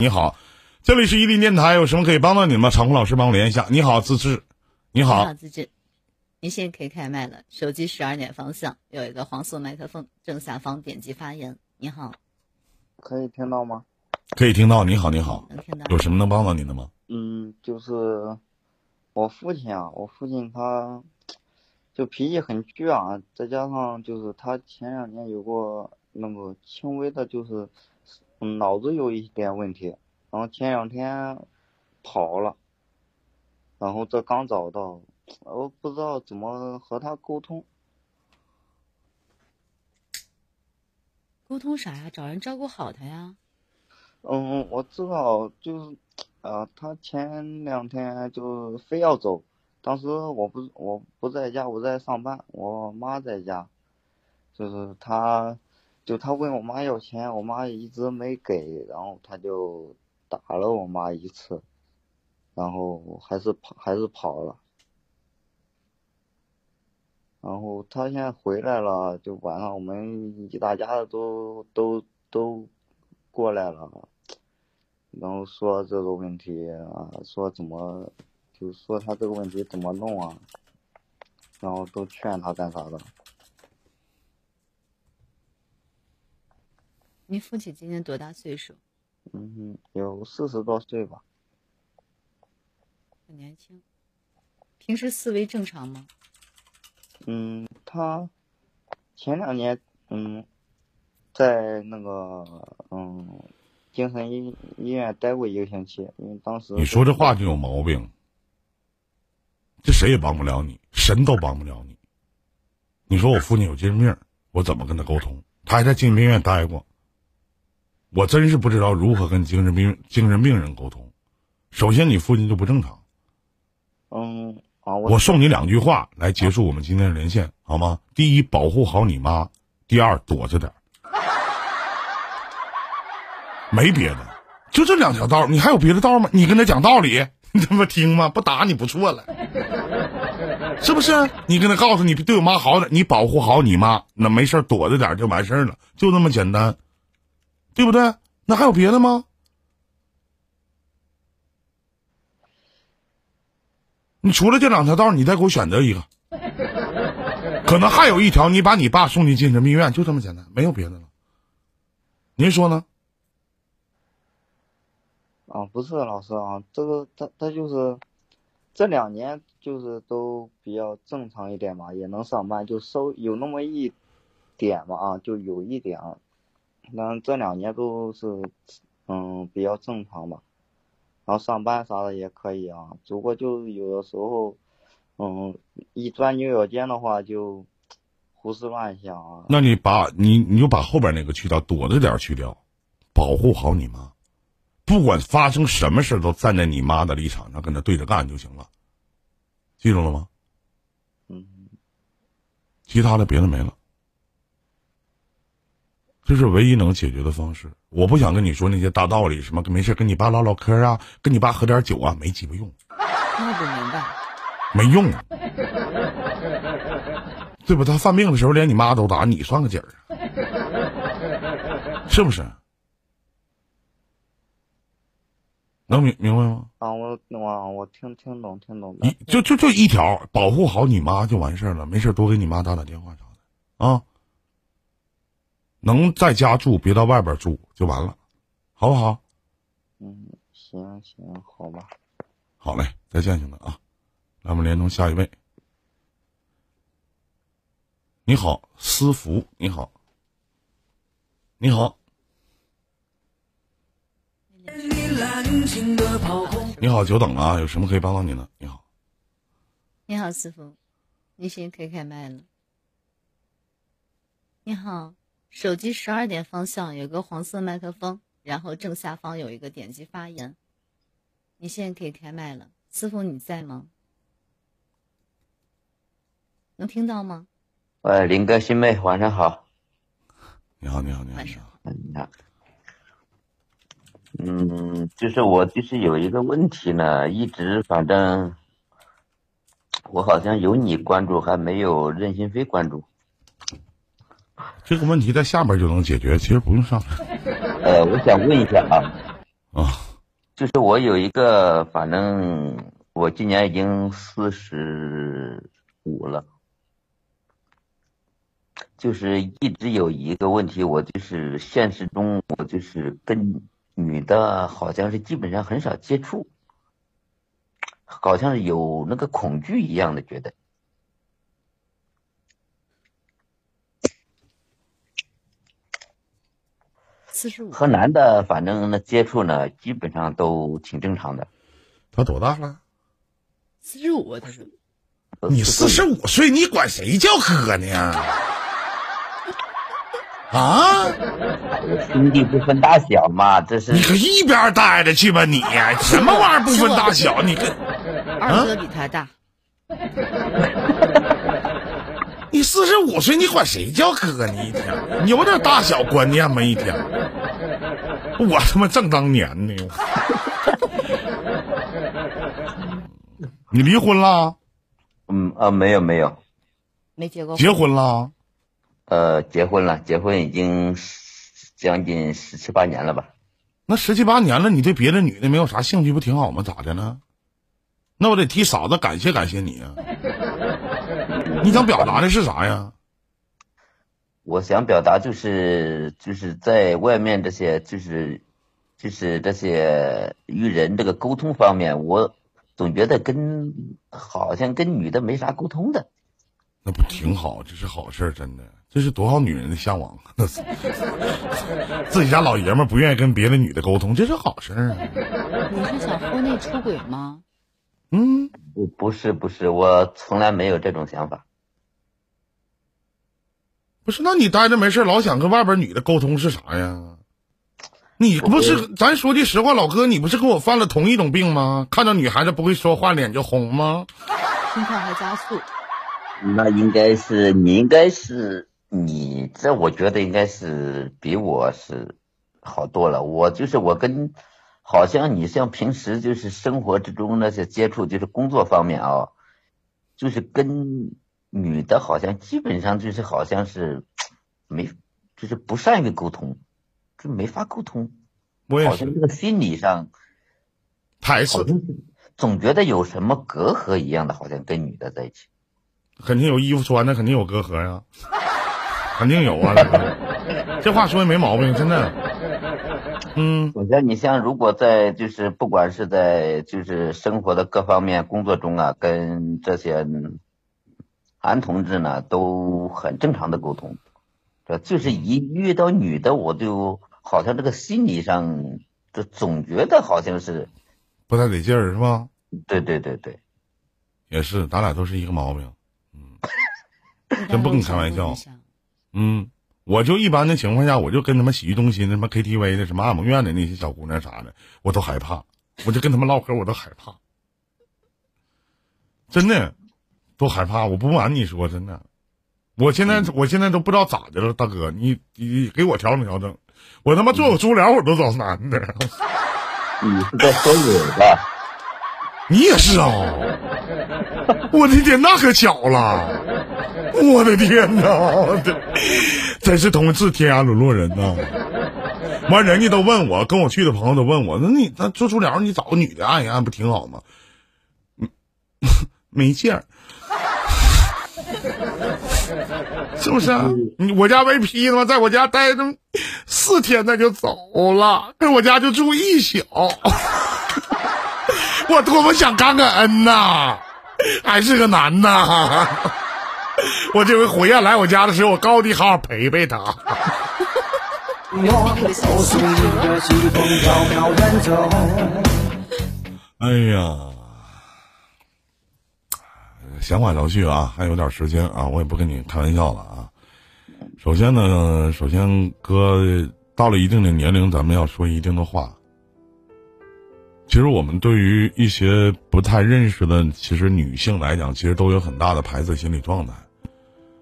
你好，这里是伊林电台，有什么可以帮到你吗？场控老师帮我连一下。你好，自制。你好，你好，资质。您现在可以开麦了，手机十二点方向有一个黄色麦克风，正下方点击发言。你好，可以听到吗？可以听到。你好，你好，能听到。有什么能帮到您的吗？嗯，就是我父亲啊，我父亲他 就脾气很倔啊，再加上就是他前两年有过那个轻微的，就是嗯脑子有一点问题，然后前两天跑了，然后这刚找到，我不知道怎么和他沟通。沟通啥呀？找人照顾好他呀。嗯，我知道，就是，呃，他前两天就非要走，当时我不我不在家，我在上班，我妈在家，就是他，就他问我妈要钱，我妈一直没给，然后他就打了我妈一次，然后还是跑还是跑了，然后他现在回来了，就晚上我们一大家子都都都过来了。然后说这个问题啊，说怎么，就说他这个问题怎么弄啊，然后都劝他干啥的。你父亲今年多大岁数？嗯，有四十多岁吧。很年轻。平时思维正常吗？嗯，他前两年嗯，在那个嗯。精神医医院待过一个星期，因为当时你说这话就有毛病，这谁也帮不了你，神都帮不了你。你说我父亲有精神病，我怎么跟他沟通？他还在精神病院待过，我真是不知道如何跟精神病精神病人沟通。首先，你父亲就不正常。嗯啊，我送你两句话来结束我们今天的连线，好吗？第一，保护好你妈；第二，躲着点。没别的，就这两条道你还有别的道吗？你跟他讲道理，你他妈听吗？不打你不错了，是不是？你跟他告诉你对我妈好点，你保护好你妈，那没事躲着点就完事儿了，就那么简单，对不对？那还有别的吗？你除了这两条道你再给我选择一个，可能还有一条，你把你爸送进精神病院，就这么简单，没有别的了。您说呢？啊，不是老师啊，这个他他就是这两年就是都比较正常一点嘛，也能上班，就稍有那么一点嘛啊，就有一点，但这两年都是嗯比较正常吧，然后上班啥的也可以啊，只不过就有的时候嗯一钻牛角尖的话就胡思乱想啊。那你把你你就把后边那个去掉，躲着点去掉，保护好你妈。不管发生什么事都站在你妈的立场上跟他对着干就行了，记住了吗？嗯，其他的别的没了，这是唯一能解决的方式。我不想跟你说那些大道理，什么没事跟你爸唠唠嗑啊，跟你爸喝点酒啊，没鸡巴用。那不明白，没用，对吧？他犯病的时候连你妈都打，你算个几儿啊？是不是？能明明白吗？啊，我我我听听懂听懂。一就就就一条，保护好你妈就完事儿了。没事多给你妈打打电话啥的啊。能在家住，别到外边住就完了，好不好？嗯，行行，好吧。好嘞，再见，兄弟啊！咱，们连通下一位。你好，思福，你好，你好。你好，久等了啊！有什么可以帮到你的？你好，你好，师傅，你先可以开麦了。你好，手机十二点方向有个黄色麦克风，然后正下方有一个点击发言。你现在可以开麦了，师傅你在吗？能听到吗？喂，林哥，新妹，晚上好。你好，你好，你好，你好，你好。嗯，就是我就是有一个问题呢，一直反正我好像有你关注，还没有任心飞关注。这个问题在下边就能解决，其实不用上。呃，我想问一下啊，啊，就是我有一个，反正我今年已经四十五了，就是一直有一个问题，我就是现实中我就是跟女的，好像是基本上很少接触，好像是有那个恐惧一样的觉得。四十五，和男的反正那接触呢，基本上都挺正常的。他多大了？四十五，他说你四十五岁，你管谁叫哥呢？啊！兄弟不分大小嘛，这是你可一边待着去吧你！什么玩意儿不分大小？你跟二哥比他大，你四十五岁，你管谁叫哥呢？一天，你有点大小观念吗？一天，我他妈正当年呢。你离婚了？嗯啊没有没有，没结过婚结婚了？呃结婚了，结婚已经将近十七八年了吧。那十七八年了，你对别的女的没有啥兴趣，不挺好吗？咋的呢？那我得替嫂子感谢感谢你啊！你想表达的是啥呀？我想表达就是就是在外面这些就是就是这些与人这个沟通方面，我总觉得跟好像跟女的没啥沟通的。那不挺好？这是好事儿，真的，这是多少女人的向往。那 是自己家老爷们儿不愿意跟别的女的沟通，这是好事儿啊。你是想婚内出轨吗？嗯，不不是不是，我从来没有这种想法。不是，那你待着没事儿老想跟外边女的沟通是啥呀？你不是，咱说句实话，老哥，你不是跟我犯了同一种病吗？看到女孩子不会说话，脸就红吗？心跳还加速，那应该是你应该是你这，我觉得应该是比我是好多了。我就是我跟，好像你像平时就是生活之中那些接触，就是工作方面啊，就是跟女的，好像基本上就是好像是没，就是不善于沟通，就没法沟通，我也是，好像这个心理上排斥总觉得有什么隔阂一样的，好像跟女的在一起。肯定有衣服穿的，肯定有隔阂呀，肯定有啊。这个这话说的没毛病，真的。嗯，我觉得你像如果在就是不管是在就是生活的各方面工作中啊，跟这些男同志呢都很正常的沟通，这就是一遇到女的，我就好像这个心理上就总觉得好像是，不太得劲儿是吧？对对对对，也是，咱俩都是一个毛病。嗯 真不跟你开玩笑。嗯，我就一般的情况下，我就跟他们洗浴中心、什么 KTV 的、什么按摩院的那些小姑娘啥的，我都害怕，我就跟他们唠嗑，我都害怕，真的都害怕。我不瞒你说，真的，我现在我现在都不知道咋的了，大哥，你你给我调整调整，我他妈做个足疗我都找男的，你是在说我吧？你也是啊、我的天，那可巧了，我的天哪，这真是同是天涯沦落人呐！完，人家都问我，跟我去的朋友都问我，那你那做足疗，你找个女的按一按不挺好吗？嗯，没劲儿，是不是啊？我家 VP 他妈在我家待这么四天，他就走了，跟我家就住一宿。我多么想感感恩呐，还是个男呐！我这回回来来我家的时候，我告诉你好好陪陪他。走出一个疾风飘飘远走。哎呀，闲话少叙啊，还有点时间啊，我也不跟你开玩笑了。首先呢，首先哥到了一定的年龄，咱们要说一定的话。其实我们对于一些不太认识的，其实女性来讲，其实都有很大的排斥心理状态。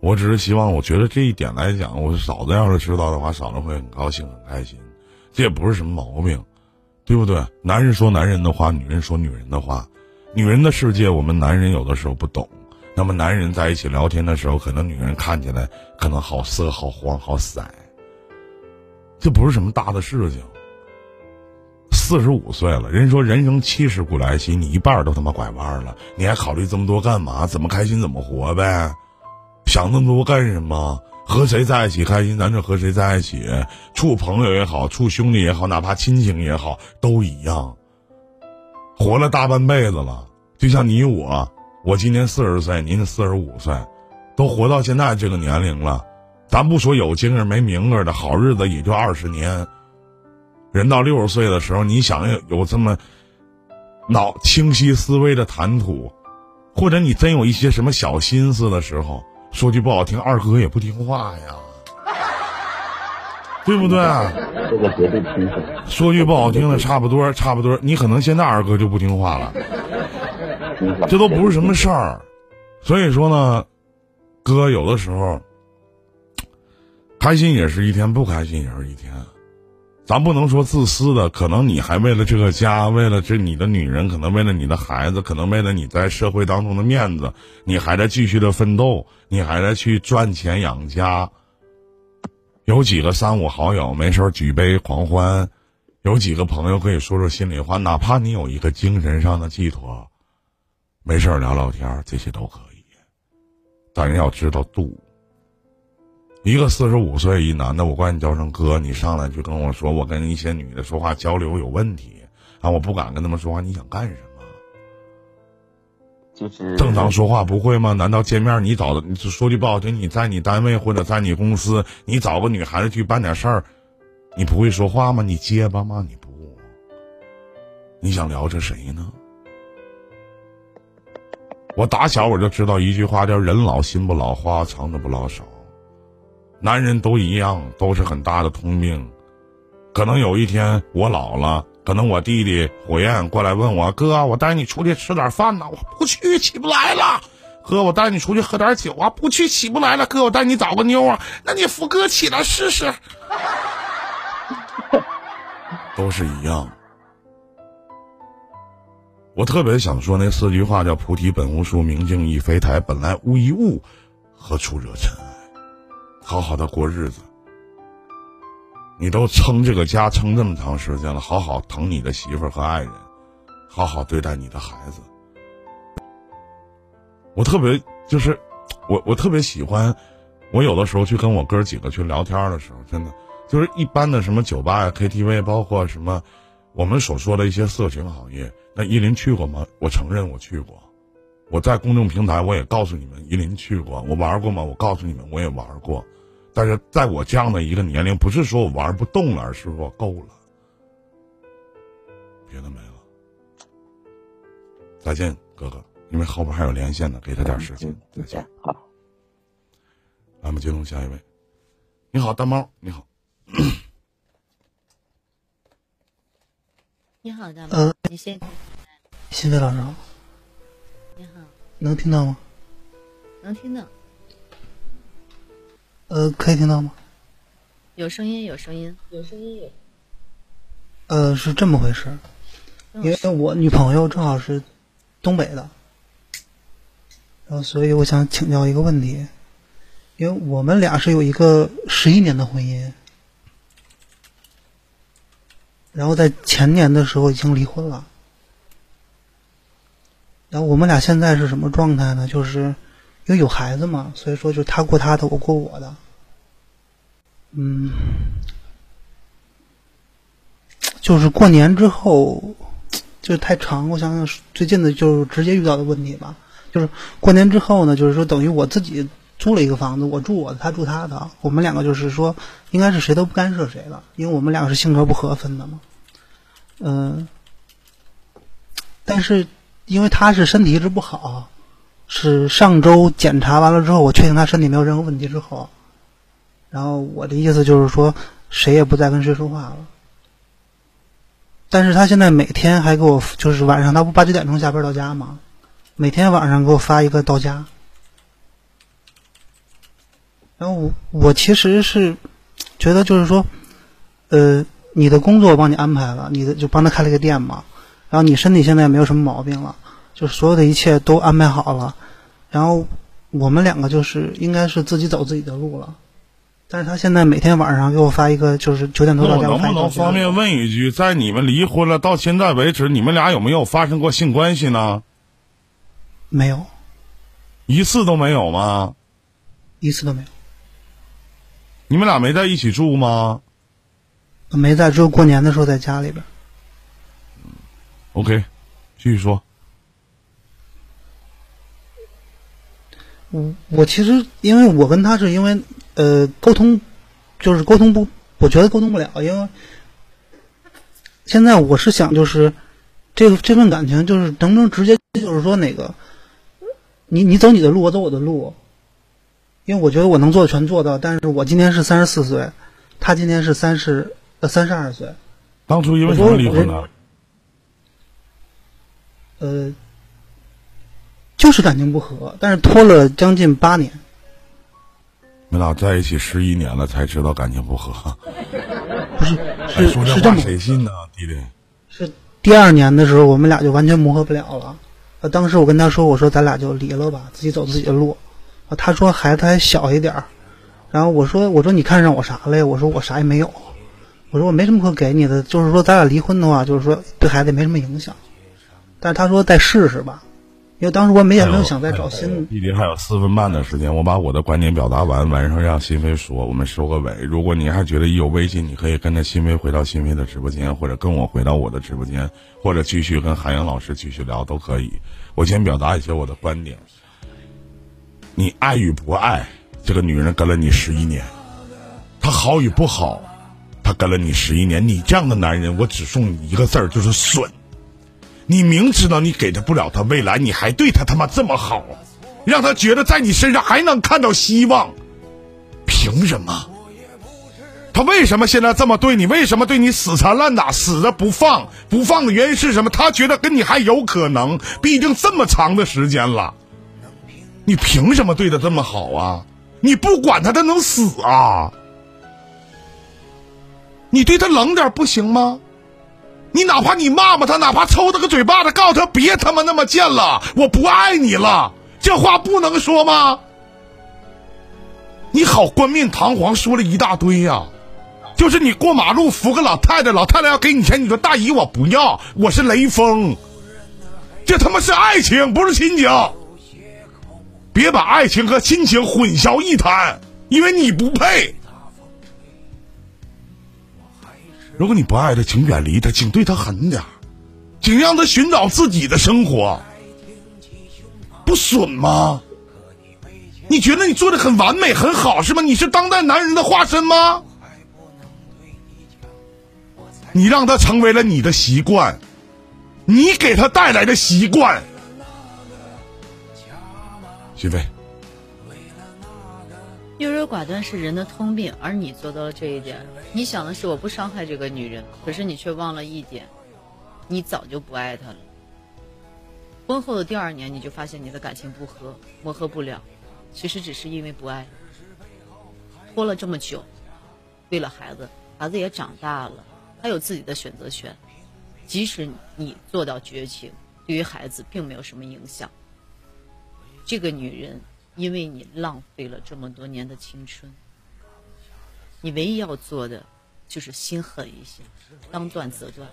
我只是希望，我觉得这一点来讲，我嫂子要是知道的话，嫂子会很高兴、很开心。这也不是什么毛病，对不对？男人说男人的话，女人说女人的话。女人的世界，我们男人有的时候不懂。那么男人在一起聊天的时候，可能女人看起来可能好色、好黄、好色，这不是什么大的事情。四十五岁了，人说人生七十古来稀，你一半儿都他妈拐弯了，你还考虑这么多干嘛？怎么开心怎么活呗，想那么多干什么？和谁在一起开心，咱就和谁在一起，处朋友也好，处兄弟也好，哪怕亲情也好，都一样。活了大半辈子了，就像你我，我今年四十岁，您四十五岁，都活到现在这个年龄了，咱不说有精儿没明儿的好日子，也就二十年。人到六十岁的时候，你想有有这么脑清晰思维的谈吐，或者你真有一些什么小心思的时候，说句不好听，二哥也不听话呀，对不对？这个绝对听话。说句不好听的，差不多，差不多。你可能现在二哥就不听话了，这都不是什么事儿。所以说呢，哥有的时候开心也是一天，不开心也是一天。咱不能说自私的，可能你还为了这个家，为了这你的女人，可能为了你的孩子，可能为了你在社会当中的面子，你还在继续的奋斗，你还在去赚钱养家。有几个三五好友没事儿举杯狂欢，有几个朋友可以说说心里话，哪怕你有一个精神上的寄托，没事儿聊聊天儿，这些都可以。但是要知道度。一个四十五岁一男的，我管你叫声哥，你上来就跟我说，我跟一些女的说话交流有问题啊，我不敢跟他们说话，你想干什么？就是正常说话不会吗？难道见面你找的？你说句不好听，你在你单位或者在你公司，你找个女孩子去办点事儿，你不会说话吗？你结巴吗？你不？你想聊着谁呢？我打小我就知道一句话叫“人老心不老，花藏着不老少”。男人都一样，都是很大的通病。可能有一天我老了，可能我弟弟火焰过来问我哥，我带你出去吃点饭呢，我不去，起不来了。哥，我带你出去喝点酒啊，不去，起不来了。哥，我带你找个妞啊，那你扶哥起来试试。都是一样。我特别想说那四句话，叫“菩提本无树，明镜亦非台，本来无一物，何处惹尘埃”。好好的过日子，你都撑这个家撑这么长时间了，好好疼你的媳妇儿和爱人，好好对待你的孩子。我特别就是，我我特别喜欢，我有的时候去跟我哥几个去聊天的时候，真的就是一般的什么酒吧呀、KTV，包括什么我们所说的一些色情行业，那依林去过吗？我承认我去过。我在公众平台我也告诉你们，依林去过，我玩过吗？我告诉你们，我也玩过。但是在我这样的一个年龄，不是说我玩不动了，而是说够了，别的没了。再见，哥哥，因为后边还有连线呢，给他点时间。再见。见，好。咱们接通下一位。你好，大猫，你好。你好，大妈，呃你现在新飞老师好，你好，能听到吗？能听到，呃，可以听到吗？有声音，有声音，有声音，有。呃，是这么回事，因为我女朋友正好是东北的，然后所以我想请教一个问题，因为我们俩是有一个十一年的婚姻，然后在前年的时候已经离婚了，然后我们俩现在是什么状态呢？就是因为有孩子嘛，所以说就他过他的，我过我的，嗯。就是过年之后，就是太长。我想想，最近的就是直接遇到的问题吧。就是过年之后呢，就是说等于我自己租了一个房子，我住我的，他住他的。我们两个就是说，应该是谁都不干涉谁的，因为我们两个是性格不合分的嘛。嗯、但是因为他是身体一直不好，是上周检查完了之后，我确定他身体没有任何问题之后，然后我的意思就是说，谁也不再跟谁说话了。但是他现在每天还给我，就是晚上他不八九点钟下班到家吗？每天晚上给我发一个到家。然后我我其实是觉得就是说，呃，你的工作帮你安排了，你的就帮他开了个店嘛，然后你身体现在也没有什么毛病了，就是所有的一切都安排好了，然后我们两个就是应该是自己走自己的路了。但是他现在每天晚上给我发一个，就是九点多到家，那我能不能方便问一句，在你们离婚了到现在为止，你们俩有没有发生过性关系呢？没有，一次都没有吗？一次都没有，你们俩没在一起住吗没在，只有过年的时候在家里边。？OK，继续说。我我其实因为我跟他是因为呃沟通，就是沟通不，我觉得沟通不了，因为现在我是想就是这个这份感情就是能不能直接就是说哪个，你你走你的路，我走我的路，因为我觉得我能做的全做到，但是我今年是三十四岁，他今年是三十呃三十二岁，当初因为什么离婚呢？呃，就是感情不和，但是拖了将近八年。你们俩在一起十一年了，才知道感情不和。不是哎，是说这话是这么谁信呢，弟弟？是第二年的时候，我们俩就完全磨合不了了。呃，当时我跟他说，我说咱俩就离了吧，自己走自己的路。啊，他说孩子还小一点儿，然后我说我说你看上我啥了呀？我说我啥也没有，我说我没什么可给你的，就是说咱俩离婚的话，就是说对孩子也没什么影响。但是他说再试试吧，因为当时我没也没有想再找新的。弟弟还有四分半的时间，我把我的观点表达完，晚上让新飞说，我们收个尾。如果你还觉得有微信，你可以跟着新飞回到新飞的直播间，或者跟我回到我的直播间，或者继续跟海洋老师继续聊都可以。我先表达一些我的观点。你爱与不爱，这个女人跟了你十一年，她好与不好，她跟了你十一年。你这样的男人，我只送你一个字儿，就是损。你明知道你给他不了他未来，你还对他他妈这么好，让他觉得在你身上还能看到希望，凭什么？他为什么现在这么对你？为什么对你死缠烂打、死的不放？不放的原因是什么？他觉得跟你还有可能，毕竟这么长的时间了，你凭什么对他这么好啊？你不管他，他能死啊？你对他冷点不行吗？你哪怕你骂骂他，哪怕抽他个嘴巴子，告诉他别他妈那么贱了，我不爱你了，这话不能说吗？你好冠冕堂皇说了一大堆呀、就是你过马路扶个老太太，老太太要给你钱，你说大姨我不要，我是雷锋，这他妈是爱情，不是亲情。别把爱情和亲情混淆一谈，因为你不配。如果你不爱他，请远离他，请对他狠点儿请让他寻找自己的生活，不损吗？你觉得你做的很完美很好是吗？你是当代男人的化身吗？你让他成为了你的习惯，你给他带来的习惯。徐飞，优柔寡断是人的通病，而你做到了这一点。你想的是我不伤害这个女人，可是你却忘了一点，你早就不爱她了。婚后的第二年，你就发现你的感情不和，磨合不了，其实只是因为不爱。拖了这么久，为了孩子，孩子也长大了，他有自己的选择权。即使你做到绝情，对于孩子并没有什么影响。这个女人因为你浪费了这么多年的青春，你唯一要做的就是心狠一些，当断则断。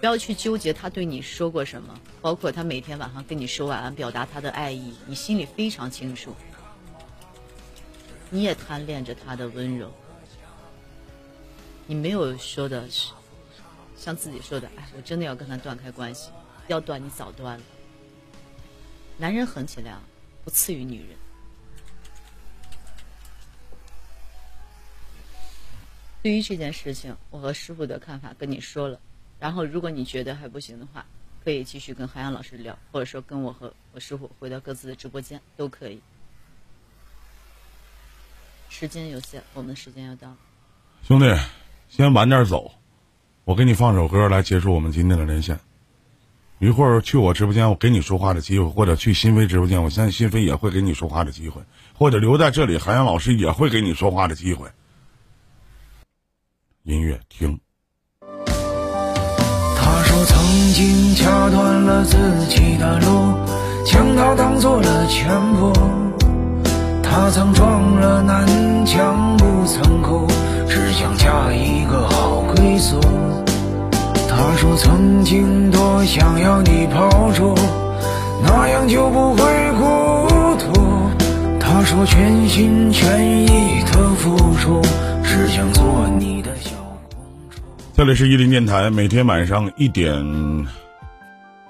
不要去纠结他对你说过什么，包括他每天晚上跟你说晚安，表达他的爱意，你心里非常清楚。你也贪恋着他的温柔，你没有说的是像自己说的，哎，我真的要跟他断开关系，要断你早断了。男人狠起来，不次于女人。对于这件事情，我和师傅的看法跟你说了。然后，如果你觉得还不行的话，可以继续跟韩阳老师聊，或者说跟我和我师傅回到各自的直播间都可以。时间有限，我们的时间要到。兄弟，先晚点走，我给你放首歌来结束我们今天的连线。一会儿去我直播间，我给你说话的机会，或者去新飞直播间，我相信新飞也会给你说话的机会，或者留在这里，韩阳老师也会给你说话的机会。音乐听。他说曾经掐断了自己的路，将它当做了全部。他曾撞了南墙不曾哭，只想嫁一个好归宿。他说曾经多想要你抱住，那样就不会孤独。他说全心全意的付出，只想做你的小公主。这里是伊林电台，每天晚上一点，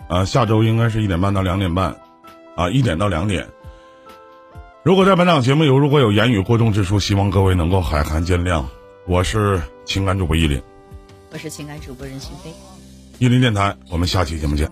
啊，下周应该是一点半到两点半，啊，一点到两点。如果在本档节目有如果有言语过重之处，希望各位能够海涵见谅。我是情感主播依林，我是情感主播任心飞。一林电台，我们下期节目见。